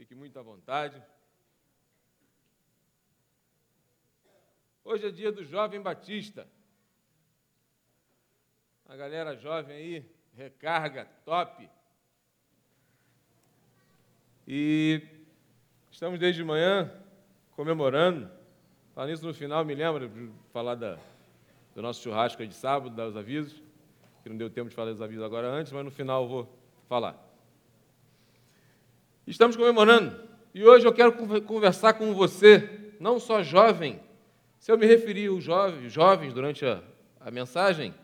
Fique muito à vontade. Hoje é dia do jovem batista. A galera jovem aí, recarga, top. E estamos desde manhã comemorando. Falando isso no final, me lembra de falar da, do nosso churrasco de sábado, dos avisos, que não deu tempo de falar dos avisos agora antes, mas no final eu vou falar. Estamos comemorando e hoje eu quero conversar com você, não só jovem, se eu me referir aos jovens, jovens durante a, a mensagem,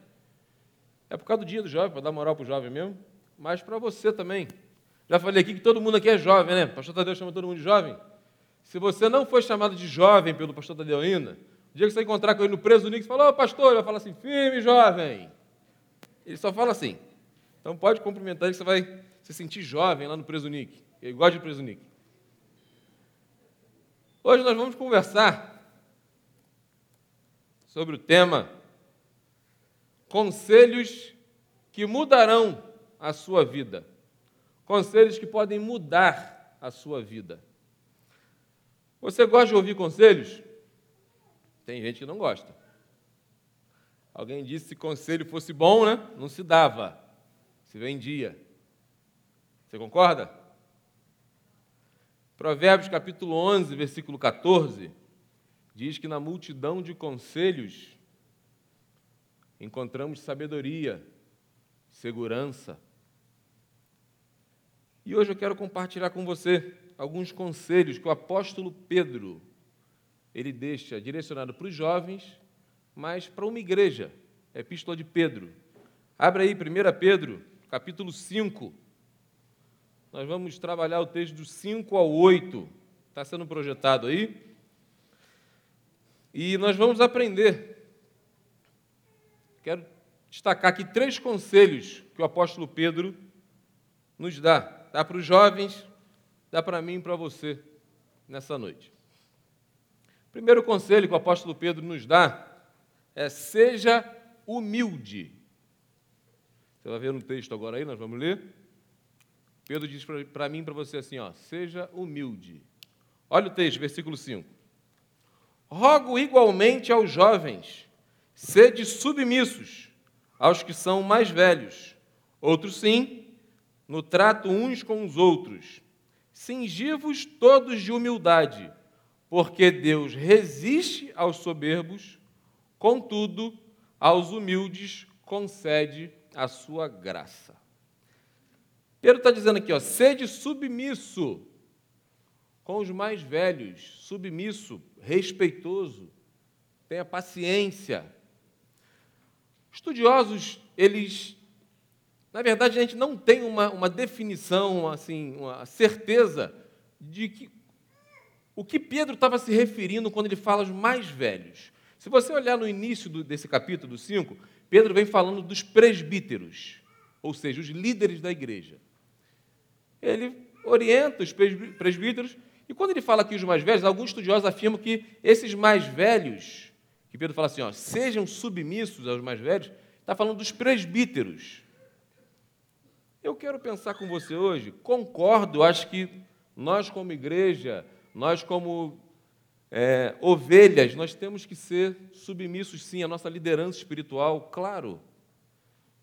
é por causa do dia do jovem, para dar moral para o jovem mesmo, mas para você também. Já falei aqui que todo mundo aqui é jovem, né? Pastor Tadeu chama todo mundo de jovem. Se você não foi chamado de jovem pelo pastor Tadeu ainda, o dia que você encontrar com ele no preso você fala, ô pastor, ele vai falar assim, firme, jovem. Ele só fala assim. Então pode cumprimentar ele que você vai se sentir jovem lá no preso Nick. Ele gosta de preso Nick. Hoje nós vamos conversar sobre o tema Conselhos que mudarão a sua vida. Conselhos que podem mudar a sua vida. Você gosta de ouvir conselhos? Tem gente que não gosta. Alguém disse que se conselho fosse bom, né? Não se dava, se vendia. Você concorda? Provérbios capítulo 11, versículo 14, diz que na multidão de conselhos encontramos sabedoria, segurança. E hoje eu quero compartilhar com você alguns conselhos que o apóstolo Pedro ele deixa direcionado para os jovens, mas para uma igreja. É a epístola de Pedro. Abre aí 1 Pedro, capítulo 5, nós vamos trabalhar o texto do 5 ao 8. Está sendo projetado aí. E nós vamos aprender. Quero destacar aqui três conselhos que o apóstolo Pedro nos dá. Dá para os jovens, dá para mim e para você nessa noite. O primeiro conselho que o apóstolo Pedro nos dá é: seja humilde. Você vai ver no texto agora aí, nós vamos ler. Pedro diz para mim e para você assim: ó, seja humilde. Olha o texto, versículo 5. Rogo igualmente aos jovens, sede submissos aos que são mais velhos. Outros sim, no trato uns com os outros. Singivos todos de humildade, porque Deus resiste aos soberbos, contudo, aos humildes concede a sua graça. Pedro está dizendo aqui, ó, sede submisso com os mais velhos, submisso, respeitoso, tenha paciência. Estudiosos, eles, na verdade, a gente não tem uma, uma definição, assim, uma certeza de que o que Pedro estava se referindo quando ele fala os mais velhos. Se você olhar no início do, desse capítulo 5, Pedro vem falando dos presbíteros, ou seja, os líderes da igreja ele orienta os presbíteros, e quando ele fala aqui os mais velhos, alguns estudiosos afirmam que esses mais velhos, que Pedro fala assim, ó, sejam submissos aos mais velhos, está falando dos presbíteros. Eu quero pensar com você hoje, concordo, acho que nós como igreja, nós como é, ovelhas, nós temos que ser submissos sim à nossa liderança espiritual, claro.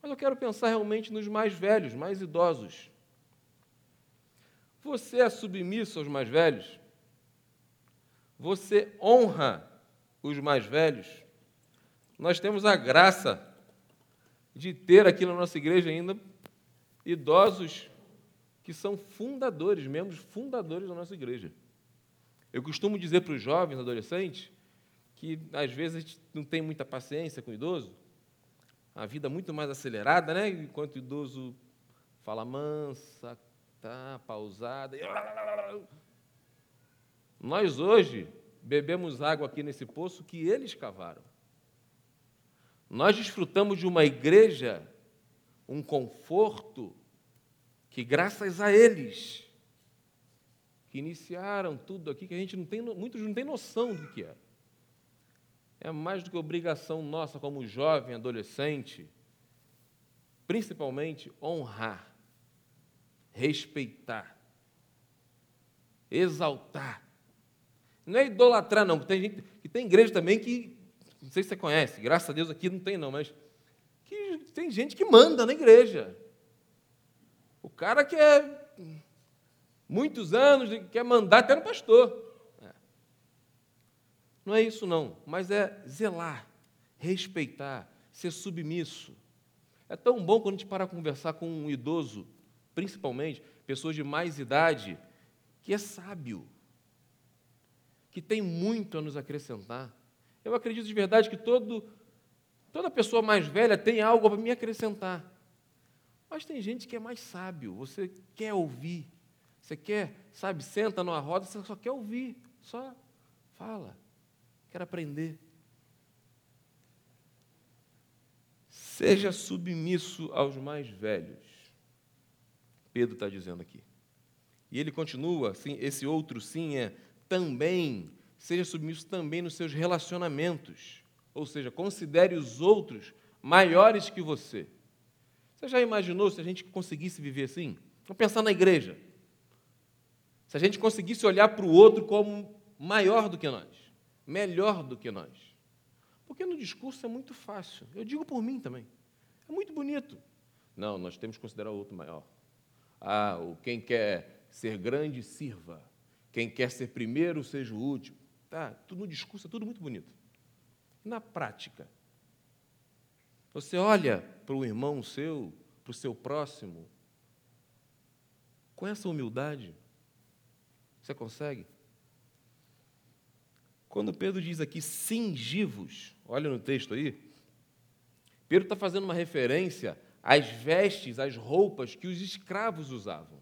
Mas eu quero pensar realmente nos mais velhos, mais idosos. Você é submisso aos mais velhos? Você honra os mais velhos? Nós temos a graça de ter aqui na nossa igreja ainda idosos que são fundadores, membros fundadores da nossa igreja. Eu costumo dizer para os jovens, adolescentes, que às vezes a gente não tem muita paciência com o idoso, a vida é muito mais acelerada, né? Enquanto o idoso fala mansa, tá pausada. Nós hoje bebemos água aqui nesse poço que eles cavaram. Nós desfrutamos de uma igreja, um conforto, que graças a eles, que iniciaram tudo aqui, que a gente não tem, muitos não têm noção do que é. É mais do que obrigação nossa como jovem, adolescente, principalmente honrar respeitar. exaltar. Não é idolatrar, não. Tem gente que tem igreja também que, não sei se você conhece, graças a Deus aqui não tem, não, mas que tem gente que manda na igreja. O cara quer muitos anos, quer mandar até no pastor. É. Não é isso, não, mas é zelar, respeitar, ser submisso. É tão bom quando a gente para conversar com um idoso, principalmente pessoas de mais idade, que é sábio, que tem muito a nos acrescentar. Eu acredito de verdade que todo, toda pessoa mais velha tem algo para me acrescentar. Mas tem gente que é mais sábio, você quer ouvir, você quer, sabe, senta numa roda, você só quer ouvir, só fala, quer aprender. Seja submisso aos mais velhos. Pedro está dizendo aqui. E ele continua, assim, esse outro sim é também, seja submisso também nos seus relacionamentos. Ou seja, considere os outros maiores que você. Você já imaginou se a gente conseguisse viver assim? Vamos pensar na igreja. Se a gente conseguisse olhar para o outro como maior do que nós, melhor do que nós. Porque no discurso é muito fácil. Eu digo por mim também. É muito bonito. Não, nós temos que considerar o outro maior. Ah, quem quer ser grande, sirva. Quem quer ser primeiro, seja o último. Tá, tudo no discurso é tudo muito bonito. Na prática, você olha para o irmão seu, para o seu próximo, com essa humildade, você consegue? Quando Pedro diz aqui cingivos, olha no texto aí, Pedro está fazendo uma referência às vestes, às roupas que os escravos usavam.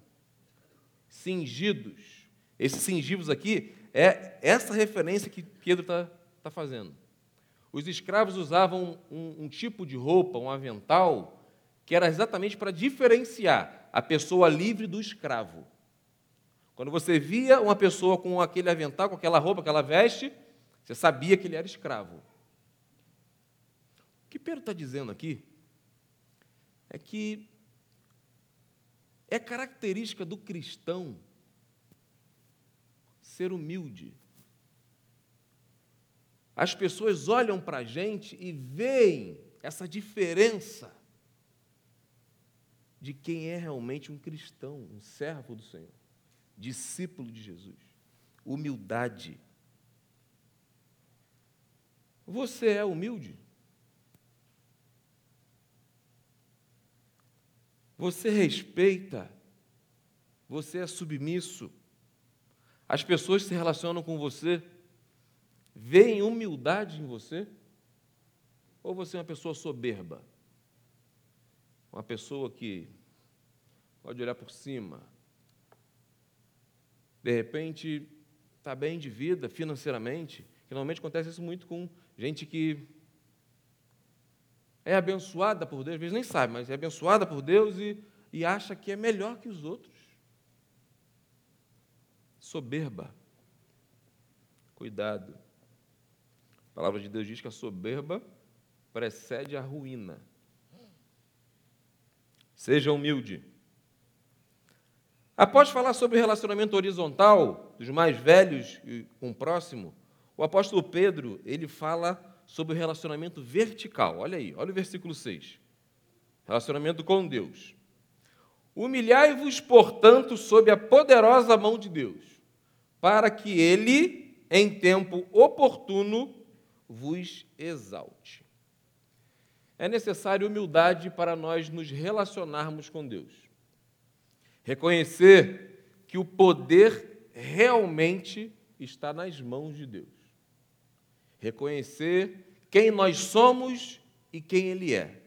Cingidos. Esses cingivos aqui é essa referência que Pedro está tá fazendo. Os escravos usavam um, um tipo de roupa, um avental, que era exatamente para diferenciar a pessoa livre do escravo. Quando você via uma pessoa com aquele avental, com aquela roupa, aquela veste, você sabia que ele era escravo. O que Pedro está dizendo aqui é que é característica do cristão ser humilde. As pessoas olham para a gente e veem essa diferença de quem é realmente um cristão, um servo do Senhor, discípulo de Jesus. Humildade. Você é humilde? Você respeita? Você é submisso? As pessoas se relacionam com você veem humildade em você? Ou você é uma pessoa soberba? Uma pessoa que pode olhar por cima. De repente, está bem de vida financeiramente. Que normalmente acontece isso muito com gente que é abençoada por Deus, às vezes nem sabe, mas é abençoada por Deus e, e acha que é melhor que os outros. Soberba. Cuidado. A palavra de Deus diz que a soberba precede a ruína. Seja humilde. Após falar sobre o relacionamento horizontal dos mais velhos com o próximo, o apóstolo Pedro, ele fala sobre o relacionamento vertical. Olha aí, olha o versículo 6. Relacionamento com Deus. Humilhai-vos, portanto, sob a poderosa mão de Deus, para que ele, em tempo oportuno, vos exalte. É necessário humildade para nós nos relacionarmos com Deus. Reconhecer que o poder realmente está nas mãos de Deus. Reconhecer quem nós somos e quem Ele é.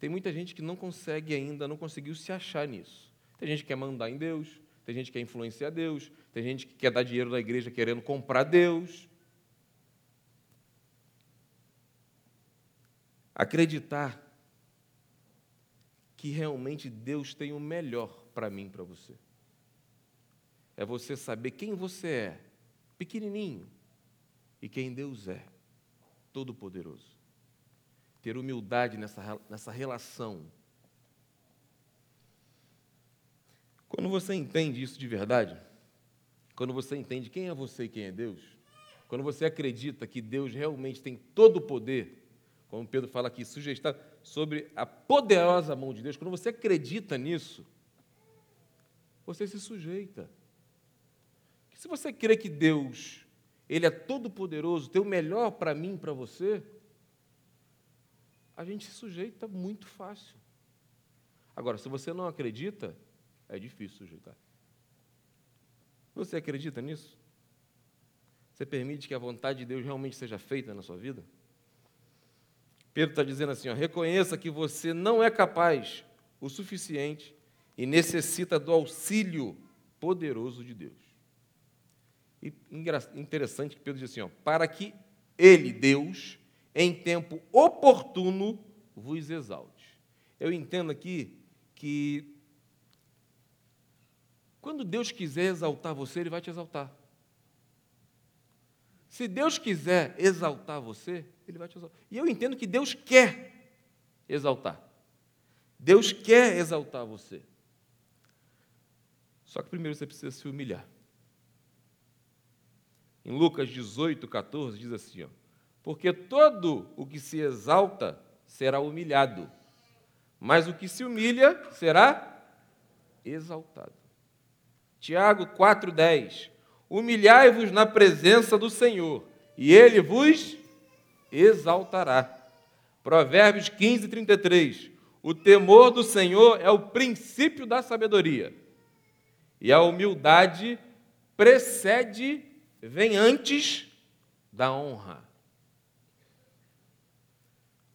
Tem muita gente que não consegue ainda, não conseguiu se achar nisso. Tem gente que quer mandar em Deus, tem gente que quer influenciar Deus, tem gente que quer dar dinheiro na igreja querendo comprar Deus. acreditar que realmente Deus tem o melhor para mim e para você. É você saber quem você é, pequenininho, e quem Deus é, todo-poderoso. Ter humildade nessa, nessa relação. Quando você entende isso de verdade, quando você entende quem é você e quem é Deus, quando você acredita que Deus realmente tem todo o poder, como Pedro fala aqui, sujeitado sobre a poderosa mão de Deus, quando você acredita nisso, você se sujeita. Se você crê que Deus, Ele é todo poderoso, tem o melhor para mim, para você, a gente se sujeita muito fácil. Agora, se você não acredita, é difícil sujeitar. Você acredita nisso? Você permite que a vontade de Deus realmente seja feita na sua vida? Pedro está dizendo assim: ó, reconheça que você não é capaz o suficiente e necessita do auxílio poderoso de Deus. E interessante que Pedro diz assim: ó, para que Ele, Deus, em tempo oportuno, vos exalte. Eu entendo aqui que quando Deus quiser exaltar você, Ele vai te exaltar. Se Deus quiser exaltar você, Ele vai te exaltar. E eu entendo que Deus quer exaltar. Deus quer exaltar você. Só que primeiro você precisa se humilhar. Em Lucas 18, 14, diz assim: ó, Porque todo o que se exalta será humilhado, mas o que se humilha será exaltado. Tiago 4,10 Humilhai-vos na presença do Senhor, e ele vos exaltará. Provérbios 15, 33. O temor do Senhor é o princípio da sabedoria, e a humildade precede, vem antes da honra.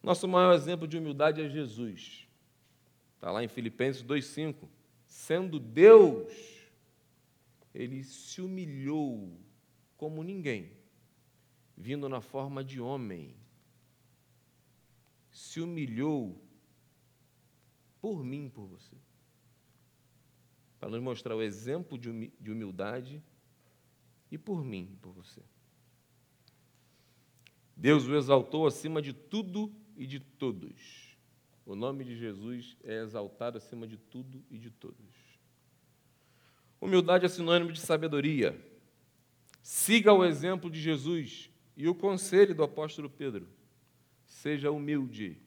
Nosso maior exemplo de humildade é Jesus. Está lá em Filipenses 2,5. Sendo Deus ele se humilhou como ninguém, vindo na forma de homem. Se humilhou por mim, por você. Para nos mostrar o exemplo de humildade e por mim, por você. Deus o exaltou acima de tudo e de todos. O nome de Jesus é exaltado acima de tudo e de todos. Humildade é sinônimo de sabedoria. Siga o exemplo de Jesus e o conselho do apóstolo Pedro. Seja humilde.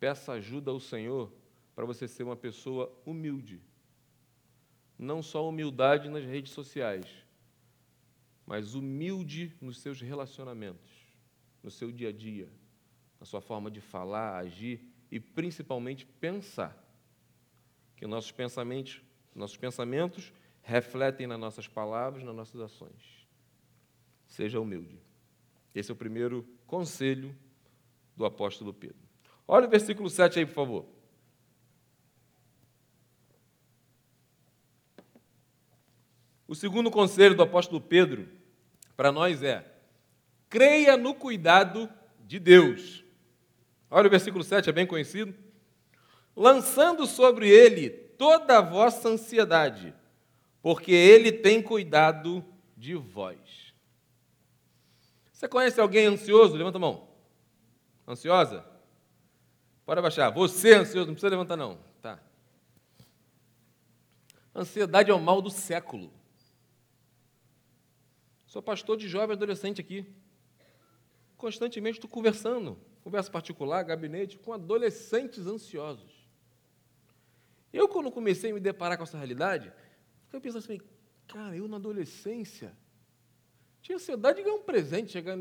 Peça ajuda ao Senhor para você ser uma pessoa humilde. Não só humildade nas redes sociais, mas humilde nos seus relacionamentos, no seu dia a dia, na sua forma de falar, agir e principalmente pensar. Que nossos pensamentos nossos pensamentos refletem nas nossas palavras, nas nossas ações. Seja humilde. Esse é o primeiro conselho do apóstolo Pedro. Olha o versículo 7 aí, por favor. O segundo conselho do apóstolo Pedro para nós é: creia no cuidado de Deus. Olha o versículo 7, é bem conhecido. Lançando sobre ele toda a vossa ansiedade, porque Ele tem cuidado de vós. Você conhece alguém ansioso? Levanta a mão. Ansiosa? Pode abaixar. Você ansioso, não precisa levantar, não. Tá. Ansiedade é o mal do século. Sou pastor de jovem adolescente aqui. Constantemente estou conversando, conversa particular, gabinete, com adolescentes ansiosos. Eu, quando comecei a me deparar com essa realidade, fiquei pensando assim, cara, eu na adolescência tinha ansiedade de ganhar um presente, chegar.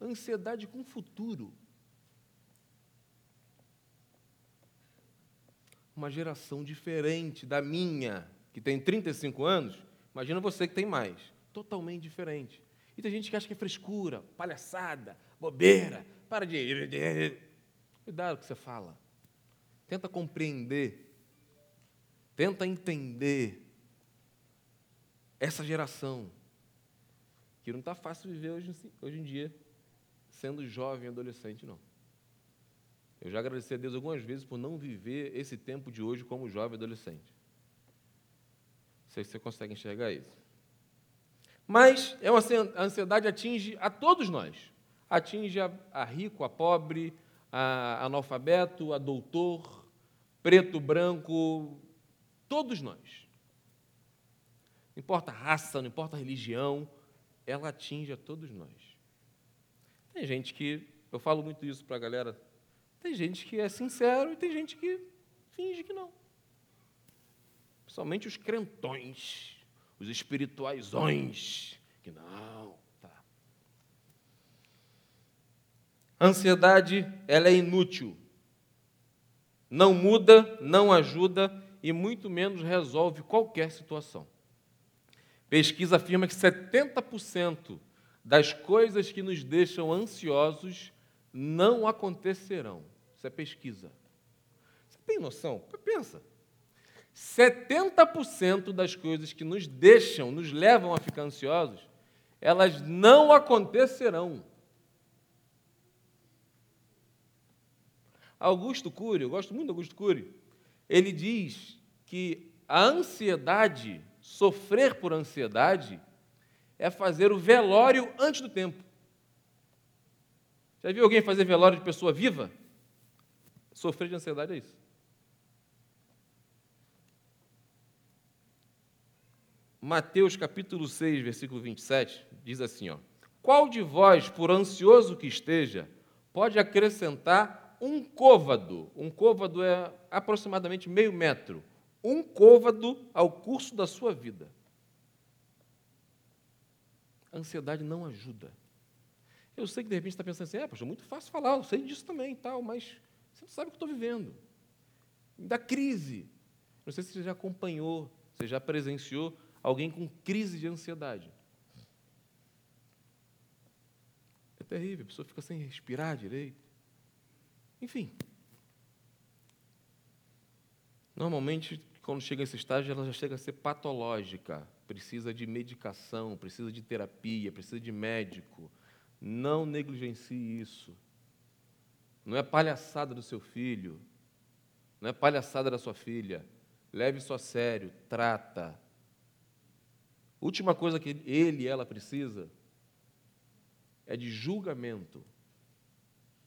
Ansiedade com o futuro. Uma geração diferente da minha, que tem 35 anos, imagina você que tem mais. Totalmente diferente. E tem gente que acha que é frescura, palhaçada, bobeira, para de. Cuidado com o que você fala. Tenta compreender. Tenta entender essa geração. Que não está fácil viver hoje, hoje em dia, sendo jovem adolescente, não. Eu já agradeci a Deus algumas vezes por não viver esse tempo de hoje como jovem adolescente. Sei se você consegue enxergar isso. Mas é uma, a ansiedade atinge a todos nós. Atinge a, a rico, a pobre, a analfabeto, a doutor, preto, branco, todos nós. não importa a raça, não importa a religião, ela atinge a todos nós. Tem gente que, eu falo muito isso para a galera, tem gente que é sincero e tem gente que finge que não. Principalmente os crentões, os espirituaisões, que não. Tá. Ansiedade, ela é inútil. Não muda, não ajuda e muito menos resolve qualquer situação. Pesquisa afirma que 70% das coisas que nos deixam ansiosos não acontecerão. Isso é pesquisa. Você tem noção? Pensa. 70% das coisas que nos deixam, nos levam a ficar ansiosos, elas não acontecerão. Augusto Cury, eu gosto muito do Augusto Cury, ele diz que a ansiedade, sofrer por ansiedade, é fazer o velório antes do tempo. Já viu alguém fazer velório de pessoa viva? Sofrer de ansiedade é isso. Mateus capítulo 6, versículo 27, diz assim: ó, Qual de vós, por ansioso que esteja, pode acrescentar um côvado? Um côvado é aproximadamente meio metro. Um côvado ao curso da sua vida. A ansiedade não ajuda. Eu sei que de repente está pensando assim, é, pastor, muito fácil falar, eu sei disso também tal, mas você não sabe o que estou vivendo. Da crise. Não sei se você já acompanhou, você já presenciou alguém com crise de ansiedade. É terrível, a pessoa fica sem respirar direito. Enfim. Normalmente, quando chega esse estágio, ela já chega a ser patológica. Precisa de medicação, precisa de terapia, precisa de médico não negligencie isso. Não é palhaçada do seu filho, não é palhaçada da sua filha. Leve isso a sério, trata. Última coisa que ele e ela precisa é de julgamento,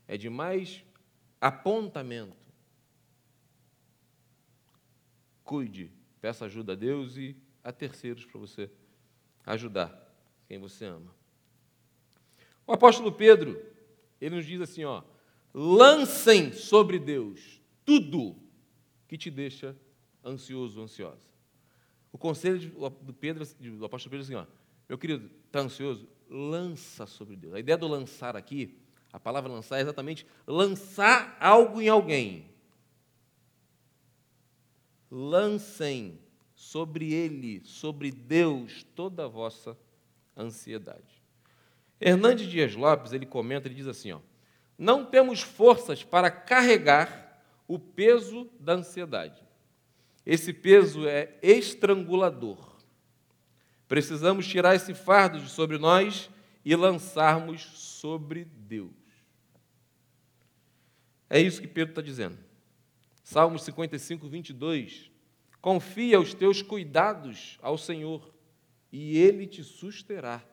é de mais apontamento. Cuide, peça ajuda a Deus e a terceiros para você ajudar quem você ama. O apóstolo Pedro, ele nos diz assim, ó, lancem sobre Deus tudo que te deixa ansioso, ansiosa. O conselho do Pedro, do apóstolo Pedro é assim, ó, meu querido, está ansioso? Lança sobre Deus. A ideia do lançar aqui, a palavra lançar é exatamente lançar algo em alguém. Lancem sobre Ele, sobre Deus, toda a vossa ansiedade. Hernandes Dias Lopes, ele comenta, ele diz assim, ó, não temos forças para carregar o peso da ansiedade. Esse peso é estrangulador. Precisamos tirar esse fardo de sobre nós e lançarmos sobre Deus. É isso que Pedro está dizendo. Salmos 55, 22. Confia os teus cuidados ao Senhor, e Ele te susterá.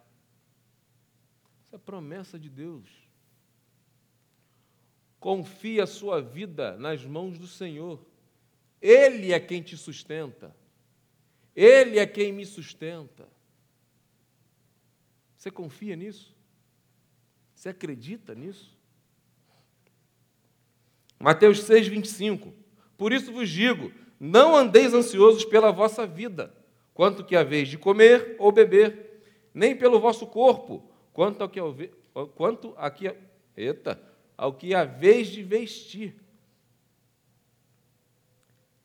Isso é promessa de Deus. Confie a sua vida nas mãos do Senhor. Ele é quem te sustenta. Ele é quem me sustenta. Você confia nisso? Você acredita nisso? Mateus 6, 25. Por isso vos digo: não andeis ansiosos pela vossa vida, quanto que a vez de comer ou beber, nem pelo vosso corpo, quanto ao que, quanto aqui, eita, ao que a vez de vestir.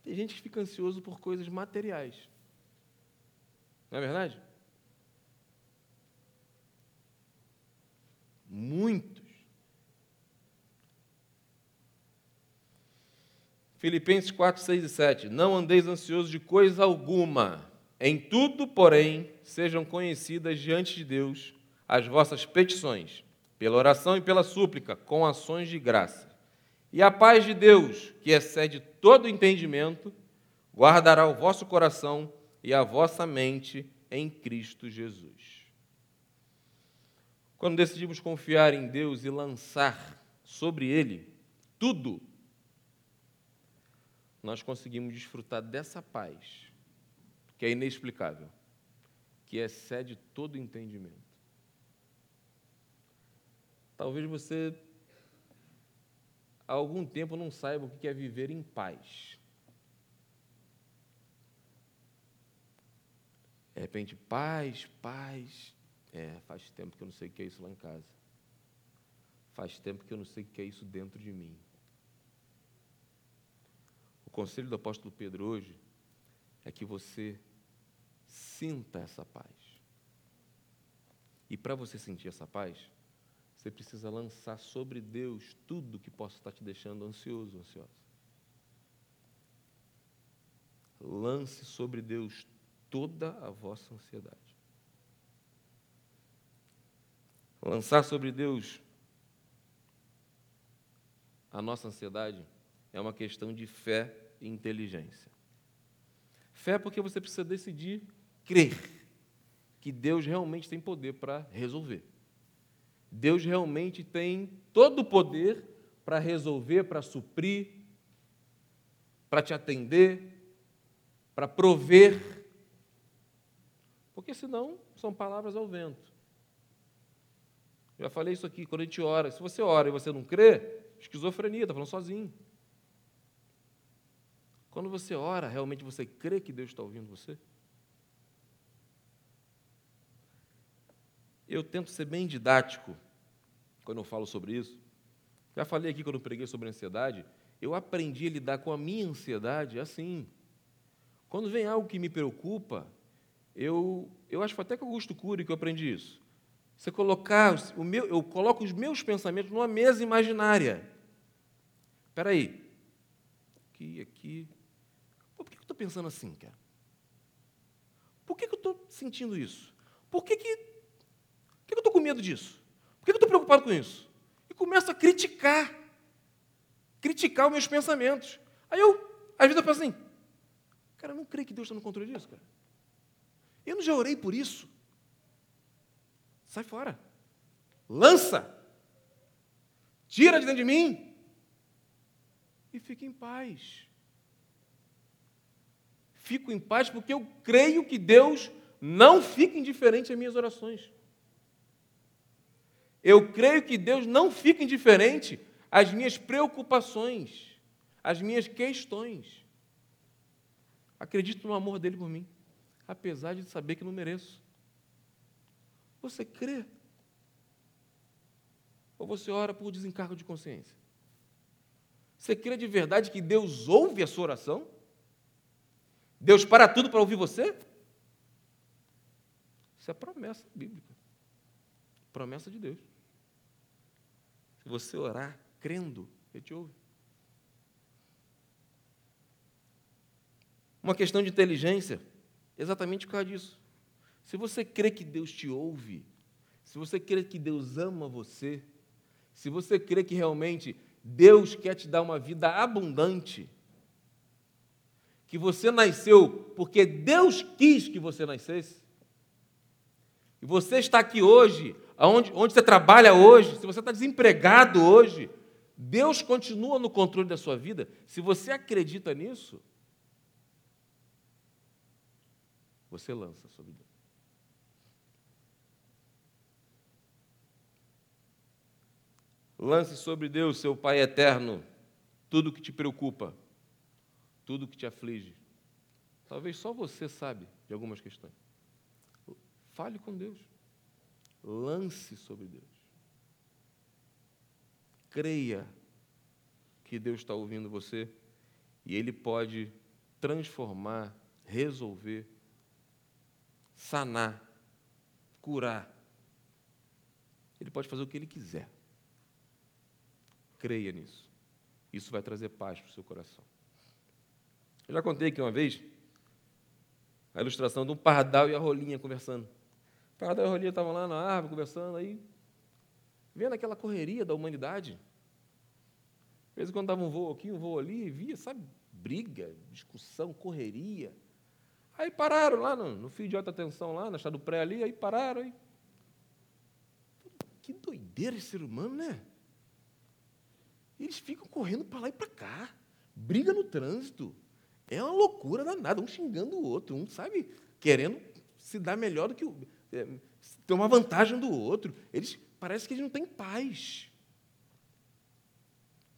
Tem gente que fica ansioso por coisas materiais. Não é verdade? Muitos. Filipenses 4, 6 e 7. Não andeis ansiosos de coisa alguma. Em tudo, porém, sejam conhecidas diante de Deus as vossas petições, pela oração e pela súplica, com ações de graça. E a paz de Deus, que excede todo entendimento, guardará o vosso coração e a vossa mente em Cristo Jesus. Quando decidimos confiar em Deus e lançar sobre Ele tudo, nós conseguimos desfrutar dessa paz, que é inexplicável. que excede todo entendimento. Talvez você há algum tempo não saiba o que é viver em paz. De repente, paz, paz. É, faz tempo que eu não sei o que é isso lá em casa. Faz tempo que eu não sei o que é isso dentro de mim. O conselho do apóstolo Pedro hoje é que você sinta essa paz. E para você sentir essa paz, você precisa lançar sobre Deus tudo que possa estar te deixando ansioso, ansiosa. Lance sobre Deus toda a vossa ansiedade. Lançar sobre Deus a nossa ansiedade é uma questão de fé e inteligência. Fé porque você precisa decidir crer que Deus realmente tem poder para resolver. Deus realmente tem todo o poder para resolver, para suprir, para te atender, para prover. Porque senão são palavras ao vento. Já falei isso aqui, quando a gente ora. Se você ora e você não crê, esquizofrenia, está falando sozinho. Quando você ora, realmente você crê que Deus está ouvindo você? Eu tento ser bem didático quando eu falo sobre isso. Já falei aqui quando eu preguei sobre ansiedade. Eu aprendi a lidar com a minha ansiedade assim. Quando vem algo que me preocupa, eu, eu acho até que Augusto Cury que eu aprendi isso. Você colocar o meu, eu coloco os meus pensamentos numa mesa imaginária. Espera aí. Aqui, aqui. Pô, por que eu estou pensando assim, cara? Por que eu estou sentindo isso? Por que, que, por que eu estou com medo disso? Por que eu estou preocupado com isso? E começo a criticar. Criticar os meus pensamentos. Aí eu, às vezes, eu penso assim, cara, eu não creio que Deus está no controle disso, cara. Eu não já orei por isso. Sai fora. Lança. Tira de dentro de mim e fique em paz. Fico em paz porque eu creio que Deus não fica indiferente às minhas orações. Eu creio que Deus não fica indiferente às minhas preocupações, às minhas questões. Acredito no amor dele por mim, apesar de saber que não mereço. Você crê? Ou você ora por desencargo de consciência? Você crê de verdade que Deus ouve a sua oração? Deus para tudo para ouvir você? Isso é promessa bíblica. Promessa de Deus. Se você orar crendo, Ele te ouve. Uma questão de inteligência, exatamente por causa disso. Se você crê que Deus te ouve, se você crê que Deus ama você, se você crê que realmente Deus quer te dar uma vida abundante. Que você nasceu porque Deus quis que você nascesse. E você está aqui hoje, onde, você trabalha hoje, se você está desempregado hoje, Deus continua no controle da sua vida. Se você acredita nisso, você lança sobre Deus. Lance sobre Deus, seu Pai eterno, tudo que te preocupa, tudo que te aflige. Talvez só você sabe de algumas questões. Fale com Deus. Lance sobre Deus. Creia que Deus está ouvindo você e Ele pode transformar, resolver, sanar, curar. Ele pode fazer o que Ele quiser. Creia nisso. Isso vai trazer paz para o seu coração. Eu já contei aqui uma vez a ilustração de um pardal e a rolinha conversando. O pardal e a rolinha estavam lá na árvore conversando, aí, vendo aquela correria da humanidade. Às vezes, quando dava um voo aqui, um voo ali, via, sabe, briga, discussão, correria. Aí pararam lá no, no fio de alta tensão, lá na estrada do pré ali, aí pararam. Aí. Que doideira esse ser humano, né? Eles ficam correndo para lá e para cá, briga no trânsito. É uma loucura danada, um xingando o outro, um, sabe, querendo se dá melhor do que o. É, uma vantagem do outro. Eles parece que eles não têm paz.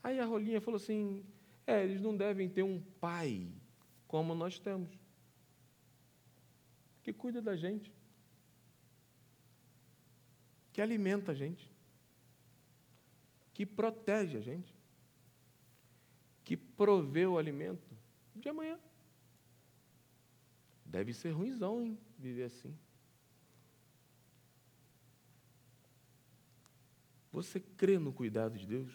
Aí a Rolinha falou assim: é, eles não devem ter um pai como nós temos, que cuida da gente, que alimenta a gente, que protege a gente, que provê o alimento de amanhã. Deve ser ruimzão, hein, viver assim. Você crê no cuidado de Deus?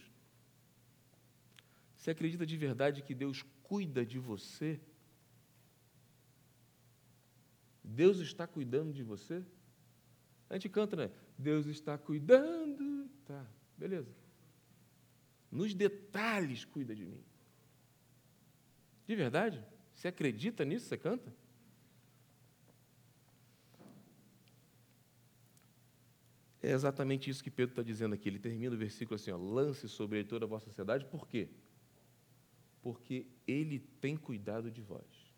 Você acredita de verdade que Deus cuida de você? Deus está cuidando de você? A gente canta, né? Deus está cuidando. Tá, beleza. Nos detalhes cuida de mim. De verdade? Você acredita nisso? Você canta? É exatamente isso que Pedro está dizendo aqui. Ele termina o versículo assim: ó, lance sobre ele toda a vossa sociedade. Por quê? Porque ele tem cuidado de vós.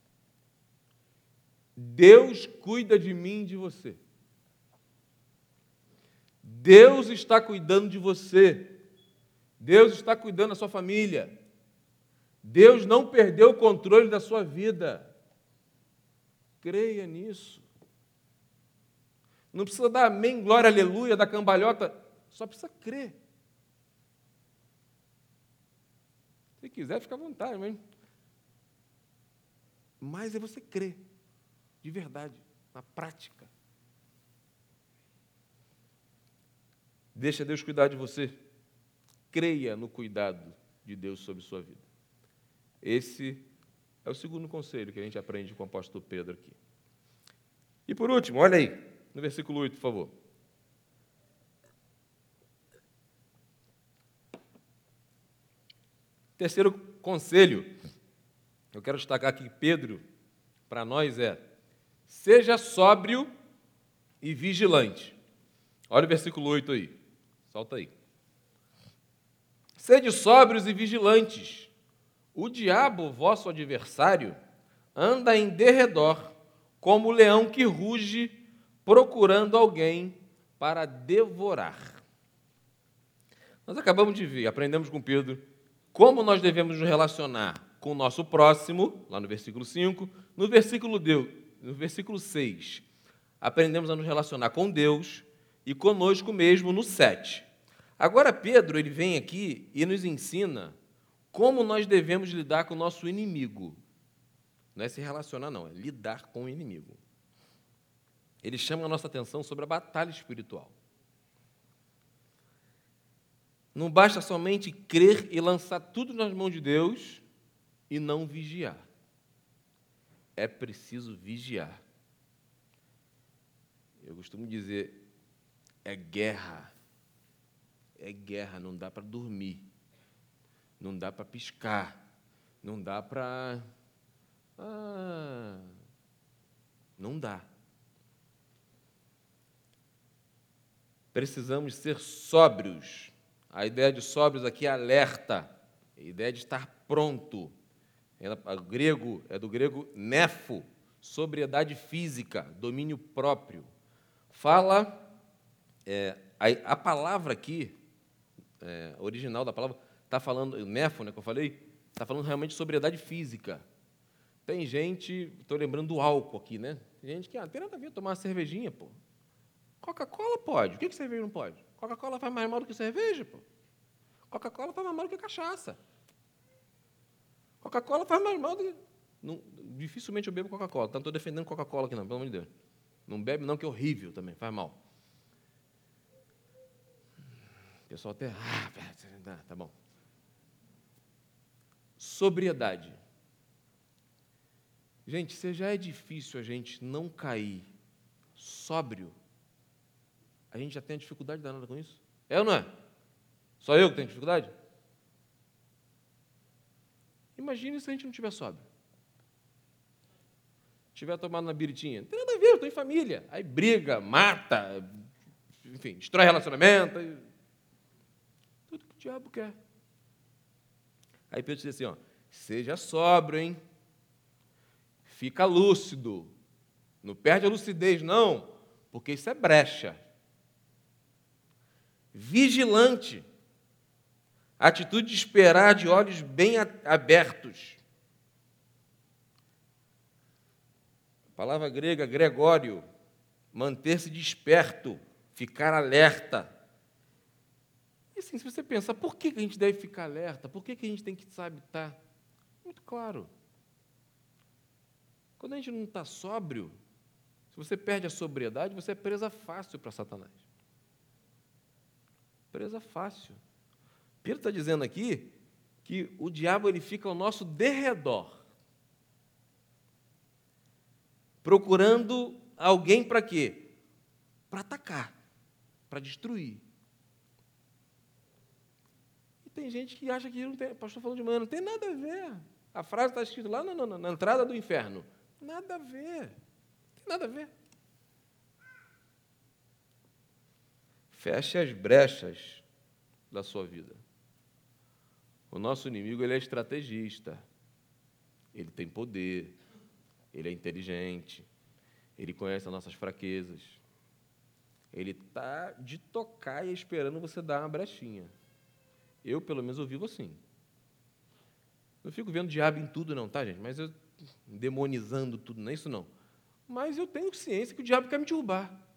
Deus cuida de mim e de você. Deus está cuidando de você. Deus está cuidando da sua família. Deus não perdeu o controle da sua vida. Creia nisso. Não precisa dar amém, glória, aleluia, da cambalhota, só precisa crer. Se quiser, fica à vontade, mas. Mas é você crer, de verdade, na prática. Deixa Deus cuidar de você. Creia no cuidado de Deus sobre sua vida. Esse é o segundo conselho que a gente aprende com o apóstolo Pedro aqui. E por último, olha aí no versículo 8, por favor. Terceiro conselho, eu quero destacar aqui Pedro, para nós é: seja sóbrio e vigilante. Olha o versículo 8 aí, solta aí. Sede sóbrios e vigilantes. O diabo, vosso adversário, anda em derredor, como o leão que ruge procurando alguém para devorar. Nós acabamos de ver, aprendemos com Pedro, como nós devemos nos relacionar com o nosso próximo, lá no versículo 5, no versículo, Deus, no versículo 6, aprendemos a nos relacionar com Deus e conosco mesmo no 7. Agora Pedro, ele vem aqui e nos ensina como nós devemos lidar com o nosso inimigo. Não é se relacionar, não, é lidar com o inimigo. Ele chama a nossa atenção sobre a batalha espiritual. Não basta somente crer e lançar tudo nas mãos de Deus e não vigiar. É preciso vigiar. Eu costumo dizer, é guerra. É guerra, não dá para dormir. Não dá para piscar. Não dá para. Ah, não dá. Precisamos ser sóbrios. A ideia de sóbrios aqui é alerta, a ideia de estar pronto. O grego é do grego nefo, sobriedade física, domínio próprio. Fala, é, a, a, palavra aqui, é, original da palavra, está falando, nefo, né, que eu falei, está falando realmente de sobriedade física. Tem gente, estou lembrando do álcool aqui, né? Tem gente que ah, tem nada a ver tomar uma cervejinha, pô. Coca-Cola pode. O que, que cerveja não pode? Coca-Cola faz mais mal do que cerveja, pô. Coca-Cola faz mais mal do que cachaça. Coca-Cola faz mais mal do que. Não, dificilmente eu bebo Coca-Cola. Não estou defendendo Coca-Cola aqui, não, pelo amor de Deus. Não bebe, não, que é horrível também, faz mal. O pessoal até. Ah, tá bom. Sobriedade. Gente, se já é difícil a gente não cair sóbrio, a gente já tem dificuldade danada com isso? É ou não é? Só eu que tenho dificuldade? Imagine se a gente não tiver sóbrio. Tiver tomado na biritinha. Não tem nada a ver, eu estou em família. Aí briga, mata, enfim, destrói relacionamento. Tudo que o diabo quer. Aí Pedro diz assim, ó, seja sóbrio, hein? Fica lúcido. Não perde a lucidez, não, porque isso é brecha. Vigilante. Atitude de esperar de olhos bem abertos. A palavra grega, gregório, manter-se desperto, ficar alerta. E assim, se você pensar, por que a gente deve ficar alerta? Por que a gente tem que sabe estar? Muito claro. Quando a gente não está sóbrio, se você perde a sobriedade, você é presa fácil para Satanás. Presa fácil. Pedro está dizendo aqui que o diabo ele fica ao nosso derredor, procurando alguém para quê? Para atacar, para destruir. E tem gente que acha que não tem, pastor falando de manhã, não tem nada a ver. A frase está escrita lá na, na, na entrada do inferno. Nada a ver. Tem nada a ver. Feche as brechas da sua vida. O nosso inimigo ele é estrategista. Ele tem poder. Ele é inteligente. Ele conhece as nossas fraquezas. Ele está de tocar e esperando você dar uma brechinha. Eu, pelo menos, eu vivo assim. Não fico vendo diabo em tudo, não, tá, gente? Mas eu demonizando tudo, não é isso não. Mas eu tenho ciência que o diabo quer me derrubar.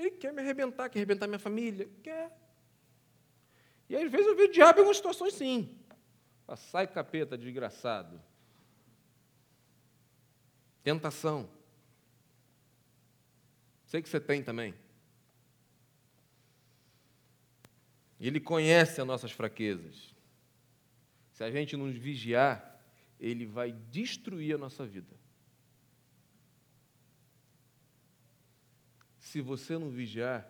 Ele quer me arrebentar, quer arrebentar minha família, quer. E às vezes eu vejo o diabo em algumas situações sim. Sai capeta, desgraçado. Tentação. Sei que você tem também. Ele conhece as nossas fraquezas. Se a gente nos vigiar, ele vai destruir a nossa vida. Se você não vigiar,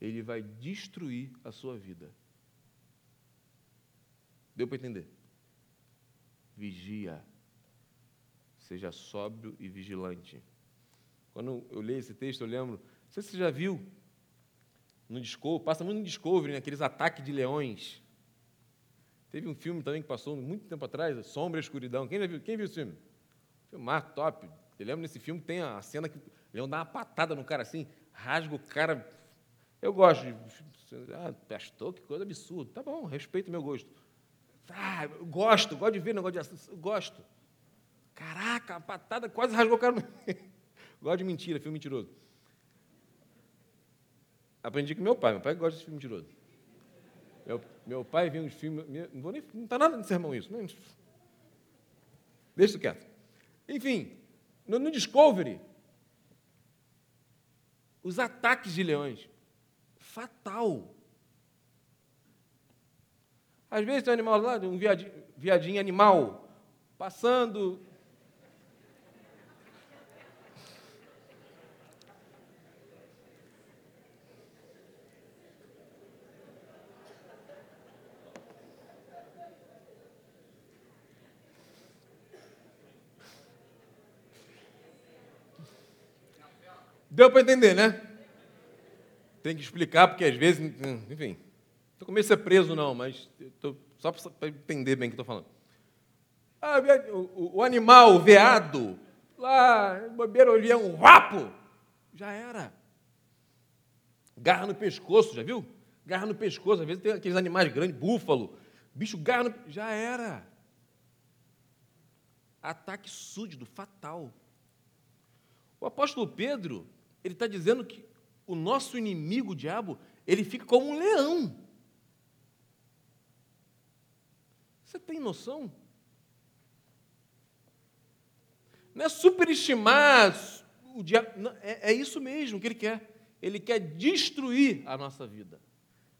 ele vai destruir a sua vida. Deu para entender? Vigia. Seja sóbrio e vigilante. Quando eu leio esse texto, eu lembro. Não sei se você já viu no Discovery, passa muito no Discovery, né, aqueles ataques de leões. Teve um filme também que passou muito tempo atrás, Sombra e Escuridão. Quem já viu? Quem viu esse filme? Filmar top. Eu lembro nesse filme tem a cena que leão dá uma patada no cara assim, rasga o cara. Eu gosto de. Ah, pastor, que coisa absurda. Tá bom, respeito meu gosto. Ah, eu gosto, gosto de ver negócio de assunto. Gosto. Caraca, a patada quase rasgou o cara. gosto de mentira, filme mentiroso. Aprendi com meu pai. Meu pai gosta de filme mentiroso. Meu, meu pai vê uns filmes. Não vou nem. Não está nada de sermão isso. Nem, deixa isso quieto. Enfim, no, no Discovery, os ataques de leões. Fatal. Às vezes tem um animal lá, um viadinho, viadinho animal, passando, Deu para entender, né? Tem que explicar, porque às vezes, enfim, estou com medo de ser preso, não, mas só para entender bem o que estou falando. Ah, o, o, animal, o veado, lá, bobeira, olhão, um rapo, já era. Garra no pescoço, já viu? Garra no pescoço, às vezes tem aqueles animais grandes, búfalo, bicho garra no... Já era. Ataque súdito, fatal. O apóstolo Pedro, ele está dizendo que o nosso inimigo, o diabo, ele fica como um leão. Você tem noção? Não é superestimar o diabo. Não, é, é isso mesmo que ele quer. Ele quer destruir a nossa vida.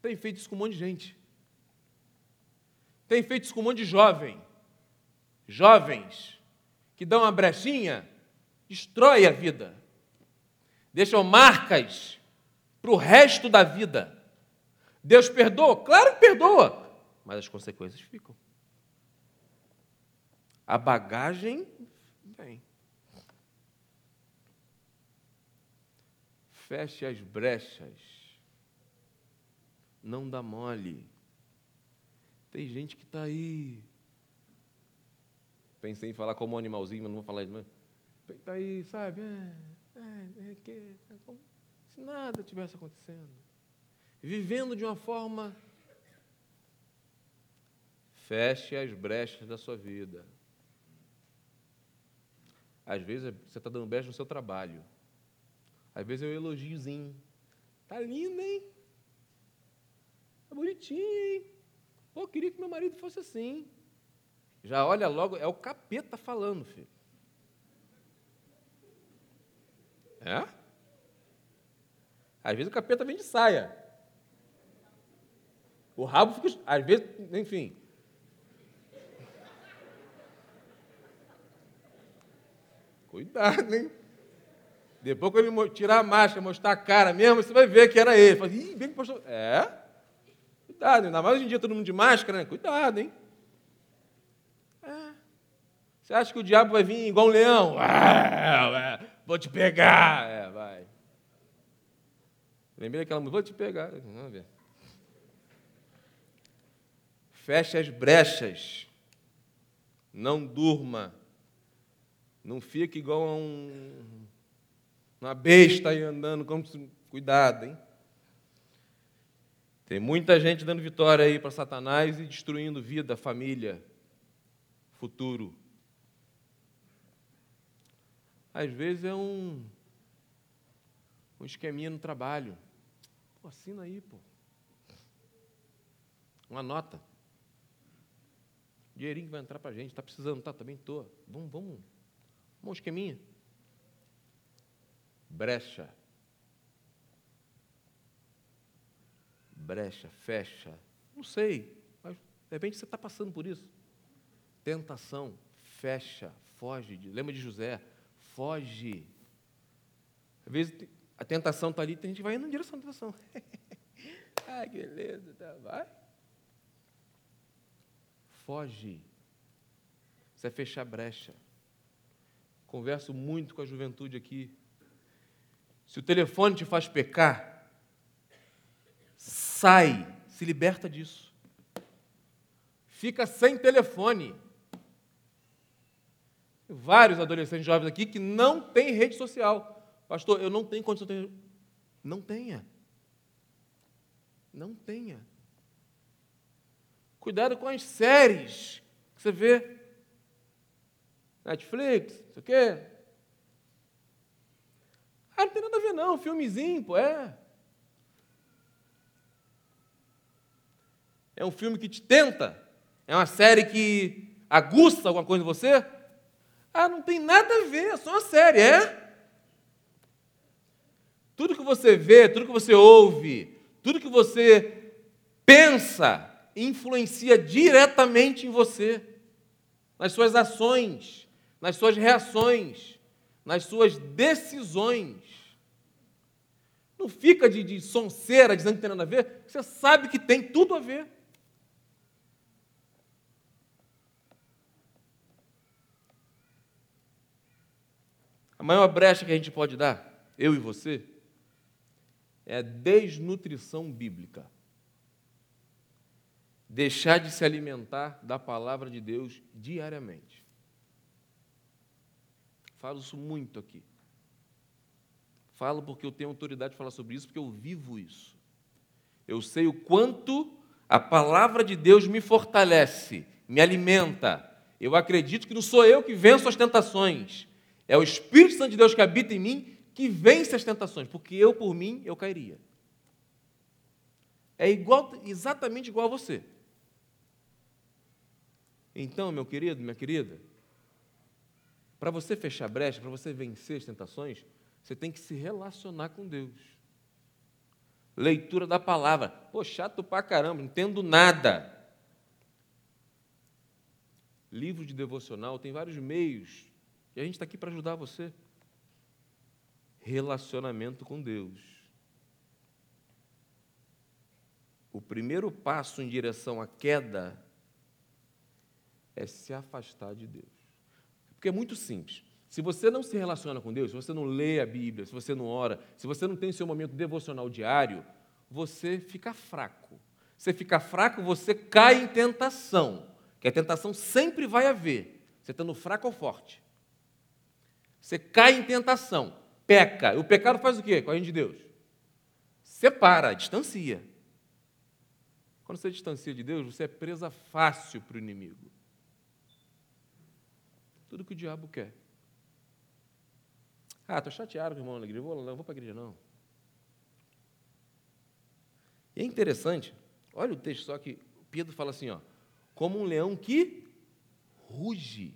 Tem feito isso com um monte de gente. Tem feito isso com um monte de jovem. Jovens que dão uma brechinha, destrói a vida deixam marcas para o resto da vida. Deus perdoa? Claro que perdoa, mas as consequências ficam. A bagagem vem. Feche as brechas. Não dá mole. Tem gente que está aí. Pensei em falar como um animalzinho, mas não vou falar isso. Está aí, sabe? É, é, é, que, é como se nada tivesse acontecendo. Vivendo de uma forma. Feche as brechas da sua vida. Às vezes você está dando brecha no seu trabalho. Às vezes é um elogiozinho. Tá lindo, hein? Tá bonitinho, hein? Pô, queria que meu marido fosse assim. Já olha logo, é o capeta falando, filho. É? Às vezes o capeta vem de saia. O rabo fica. Às vezes, enfim. Cuidado, hein? Depois, quando ele tirar a máscara, mostrar a cara mesmo, você vai ver que era ele. Fala, Ih, bem que postou. É? Cuidado, ainda mais hoje em dia todo mundo de máscara, né? Cuidado, hein? É. Você acha que o diabo vai vir igual um leão? Vou te pegar. É, vai. Lembrei daquela música, vou te pegar. Vamos ver. Feche as brechas. Não durma. Não fique igual a um, uma besta aí andando, como cuidado, hein? Tem muita gente dando vitória aí para Satanás e destruindo vida, família, futuro. Às vezes é um, um esqueminha no trabalho. Pô, assina aí, pô. Uma nota. Dinheirinho que vai entrar para a gente. Está precisando, tá? Também estou. Vamos, vamos um esqueminha. Brecha. Brecha, fecha. Não sei, mas de repente você está passando por isso. Tentação, fecha, foge. Lembra de José? Foge. Às vezes a tentação está ali, tem gente vai indo em direção à tentação. Ai, que beleza, tá, vai. Foge. Você é fechar brecha. Converso muito com a juventude aqui. Se o telefone te faz pecar, sai, se liberta disso. Fica sem telefone. Vários adolescentes jovens aqui que não têm rede social. Pastor, eu não tenho condição de. Não tenha. Não tenha. Cuidado com as séries que você vê. Netflix, não sei o quê. Ah, não tem nada a ver não, filmezinho, pô, é. É um filme que te tenta? É uma série que aguça alguma coisa em você? Ah, não tem nada a ver, é só uma série, é? Tudo que você vê, tudo que você ouve, tudo que você pensa, influencia diretamente em você, nas suas ações nas suas reações, nas suas decisões. Não fica de, de dizendo que tem nada a ver, você sabe que tem tudo a ver. A maior brecha que a gente pode dar, eu e você, é a desnutrição bíblica. Deixar de se alimentar da palavra de Deus diariamente. Falo isso muito aqui. Falo porque eu tenho autoridade de falar sobre isso, porque eu vivo isso. Eu sei o quanto a palavra de Deus me fortalece, me alimenta. Eu acredito que não sou eu que venço as tentações, é o Espírito Santo de Deus que habita em mim que vence as tentações, porque eu por mim eu cairia. É igual, exatamente igual a você. Então, meu querido, minha querida, para você fechar brecha, para você vencer as tentações, você tem que se relacionar com Deus. Leitura da palavra. Pô, chato pra caramba, não entendo nada. Livro de devocional, tem vários meios. E a gente está aqui para ajudar você. Relacionamento com Deus. O primeiro passo em direção à queda é se afastar de Deus. Porque é muito simples. Se você não se relaciona com Deus, se você não lê a Bíblia, se você não ora, se você não tem seu momento devocional diário, você fica fraco. Você fica fraco, você cai em tentação. Que a tentação sempre vai haver, você estando fraco ou forte. Você cai em tentação, peca. O pecado faz o quê com a gente de Deus? Separa, distancia. Quando você distancia de Deus, você é presa fácil para o inimigo. Tudo que o diabo quer. Ah, estou chateado com o irmão na igreja, vou, não vou para a igreja não. E é interessante, olha o texto só que Pedro fala assim, ó, como um leão que ruge.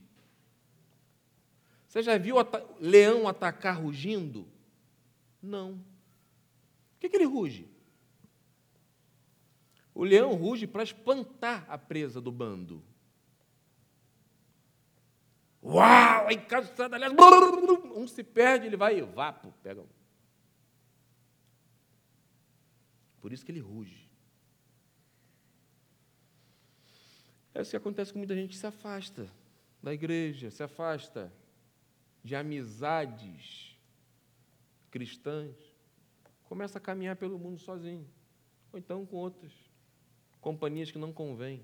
Você já viu leão atacar rugindo? Não. O que, que ele ruge? O leão ruge para espantar a presa do bando. Uau! Aí cansado, aliás, um se perde, ele vai e vapo, pega um. Por isso que ele ruge. É isso que acontece com muita gente que se afasta da igreja, se afasta de amizades cristãs, começa a caminhar pelo mundo sozinho, ou então com outras companhias que não convêm,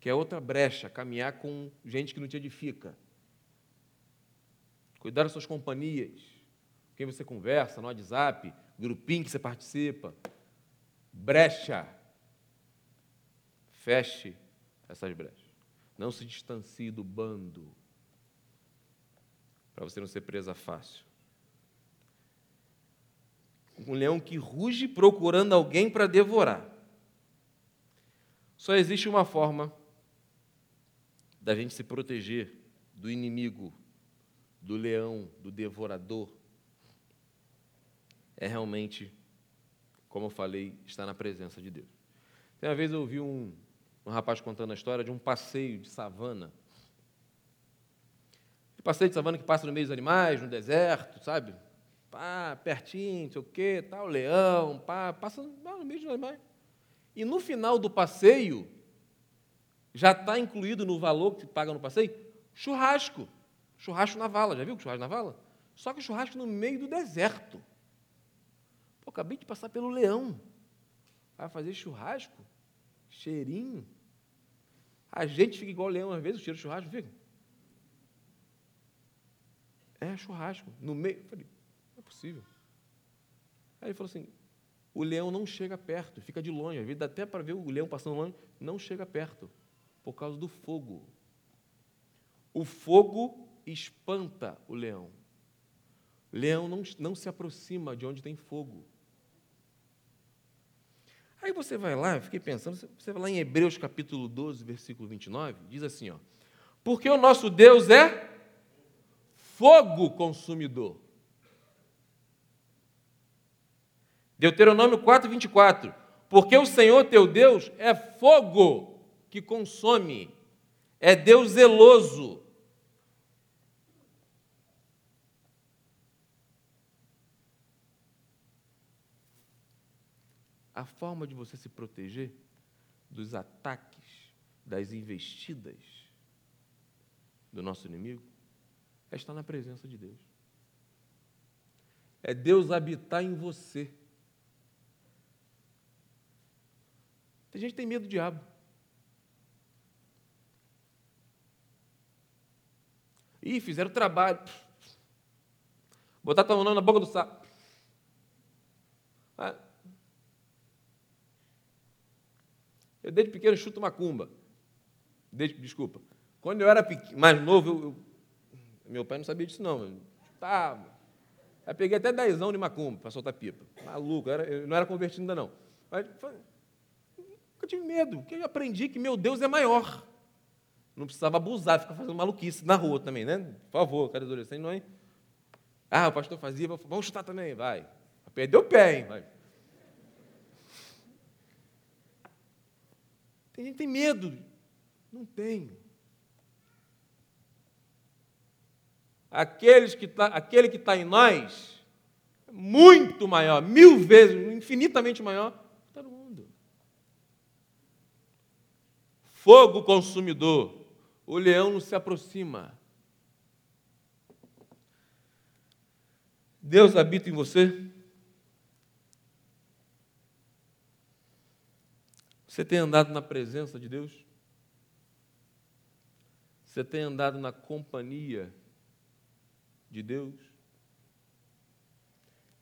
que é outra brecha, caminhar com gente que não te edifica. Cuidar das suas companhias, quem você conversa no WhatsApp, grupinho que você participa. Brecha. Feche essas brechas. Não se distancie do bando, para você não ser presa fácil. Um leão que ruge procurando alguém para devorar. Só existe uma forma da gente se proteger do inimigo, do leão, do devorador. É realmente, como eu falei, estar na presença de Deus. Tem uma vez eu ouvi um, um rapaz contando a história de um passeio de savana. Passeio de savana que passa no meio dos animais, no deserto, sabe? Pá, pertinho, não sei o quê, tal, leão, pá, passa no meio dos animais. E no final do passeio, já está incluído no valor que paga no passeio, churrasco. Churrasco na vala, já viu churrasco na vala? Só que churrasco no meio do deserto. Pô, acabei de passar pelo leão. Vai fazer churrasco? Cheirinho? A gente fica igual leão às vezes, o cheiro de churrasco fica. É churrasco. No meio. Eu falei, não é possível. Aí ele falou assim: o leão não chega perto, fica de longe. Às vezes dá até para ver o leão passando longe, não chega perto, por causa do fogo. O fogo espanta o leão. O leão não, não se aproxima de onde tem fogo. Aí você vai lá, eu fiquei pensando, você vai lá em Hebreus capítulo 12, versículo 29, diz assim, ó, porque o nosso Deus é fogo consumidor. Deuteronômio 4, 24, porque o Senhor teu Deus é fogo que consome, é Deus zeloso, A forma de você se proteger dos ataques, das investidas do nosso inimigo é estar na presença de Deus. É Deus habitar em você. Tem gente que tem medo do diabo. Ih, fizeram trabalho. Botar tua mão na boca do sapo. Ah, Eu, desde pequeno, chuto macumba. Desde, desculpa. Quando eu era mais novo, eu, eu, meu pai não sabia disso, não. Chutava. Aí peguei até dezão de macumba para soltar pipa. Maluco, era, eu não era convertido ainda, não. Mas nunca tive medo, porque eu aprendi que meu Deus é maior. Não precisava abusar, ficar fazendo maluquice na rua também, né? Por favor, cada adolescente, não é? Ah, o pastor fazia, vamos chutar também, vai. Perdeu o pé, hein? Vai. Tem gente que tem medo. Não tem. Aqueles que tá, aquele que está em nós é muito maior, mil vezes, infinitamente maior que todo mundo. Fogo consumidor. O leão não se aproxima. Deus habita em você? Você tem andado na presença de Deus? Você tem andado na companhia de Deus?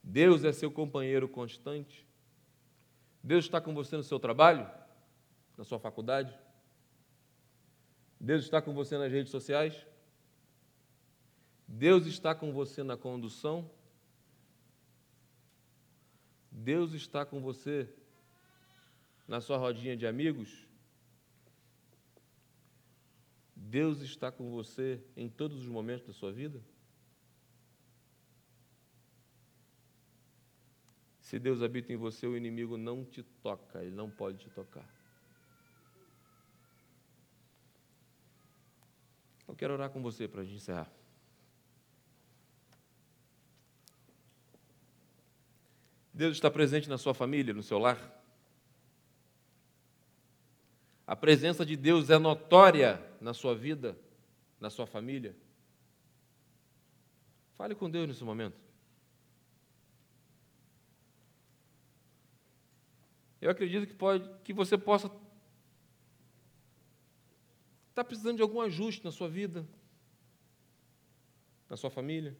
Deus é seu companheiro constante? Deus está com você no seu trabalho? Na sua faculdade? Deus está com você nas redes sociais? Deus está com você na condução? Deus está com você na sua rodinha de amigos? Deus está com você em todos os momentos da sua vida? Se Deus habita em você, o inimigo não te toca, ele não pode te tocar. Eu quero orar com você para a gente encerrar. Deus está presente na sua família, no seu lar? A presença de Deus é notória na sua vida, na sua família? Fale com Deus nesse momento. Eu acredito que, pode, que você possa estar tá precisando de algum ajuste na sua vida, na sua família.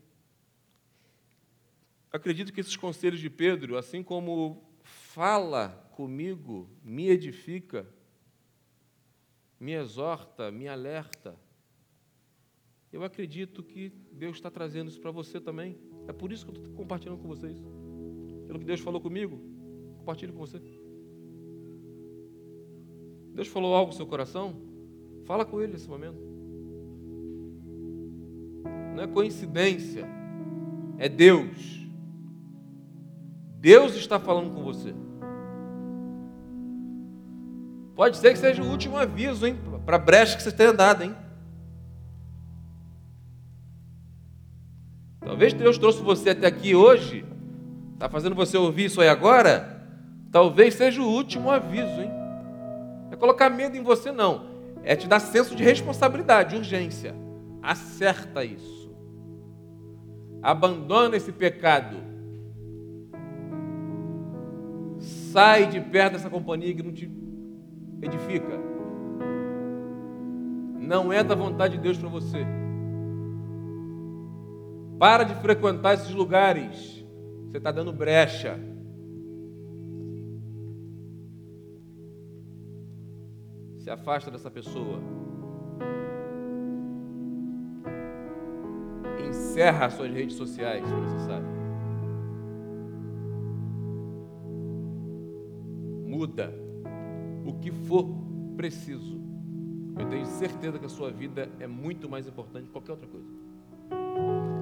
Acredito que esses conselhos de Pedro, assim como fala comigo, me edifica, me exorta, me alerta, eu acredito que Deus está trazendo isso para você também. É por isso que eu estou compartilhando com vocês. Pelo que Deus falou comigo, compartilho com você. Deus falou algo no seu coração? Fala com Ele nesse momento. Não é coincidência, é Deus. Deus está falando com você. Pode ser que seja o último aviso, hein? Para a brecha que você tenha dado, hein? Talvez Deus trouxe você até aqui hoje, está fazendo você ouvir isso aí agora. Talvez seja o último aviso, hein? É colocar medo em você, não. É te dar senso de responsabilidade, urgência. Acerta isso. Abandona esse pecado Sai de perto dessa companhia que não te edifica. Não é da vontade de Deus para você. Para de frequentar esses lugares. Você está dando brecha. Se afasta dessa pessoa. Encerra suas redes sociais, se necessário. muda o que for preciso. Eu tenho certeza que a sua vida é muito mais importante que qualquer outra coisa.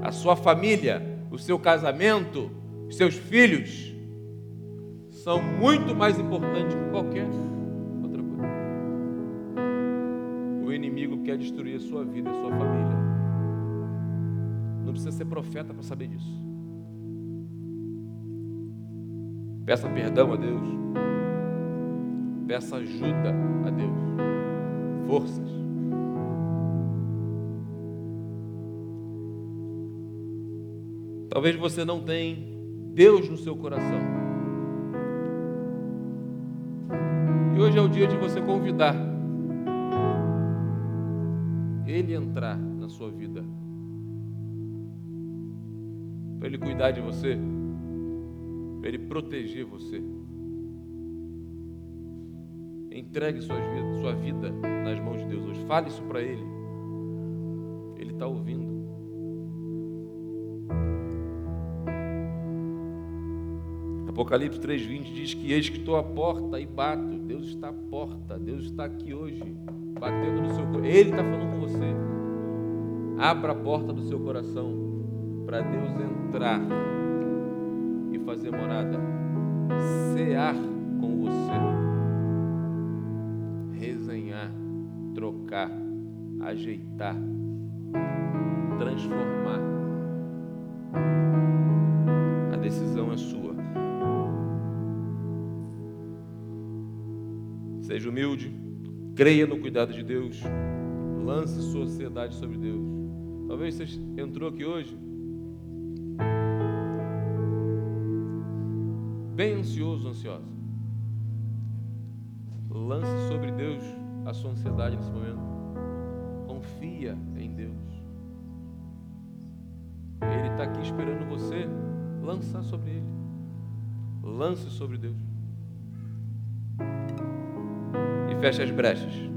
A sua família, o seu casamento, os seus filhos são muito mais importantes que qualquer O inimigo quer destruir a sua vida, a sua família. Não precisa ser profeta para saber disso. Peça perdão a Deus. Peça ajuda a Deus, forças. Talvez você não tenha Deus no seu coração. E hoje é o dia de você convidar Ele entrar na sua vida. Para Ele cuidar de você, para Ele proteger você. Entregue sua vida, sua vida nas mãos de Deus hoje. Fale isso para Ele. Ele está ouvindo. Apocalipse 3,20 diz que eis que estou à porta e bato. Deus está à porta, Deus está aqui hoje, batendo no seu coração. Ele está falando com você. Abra a porta do seu coração para Deus entrar e fazer morada, cear com você. trocar, ajeitar, transformar. A decisão é sua. Seja humilde, creia no cuidado de Deus, lance sua ansiedade sobre Deus. Talvez você entrou aqui hoje bem ansioso, ansiosa. Lance sobre Deus a sua ansiedade nesse momento. Confia em Deus. está aqui esperando você lançar sobre Ele. Lance sobre Deus. Feche as brechas.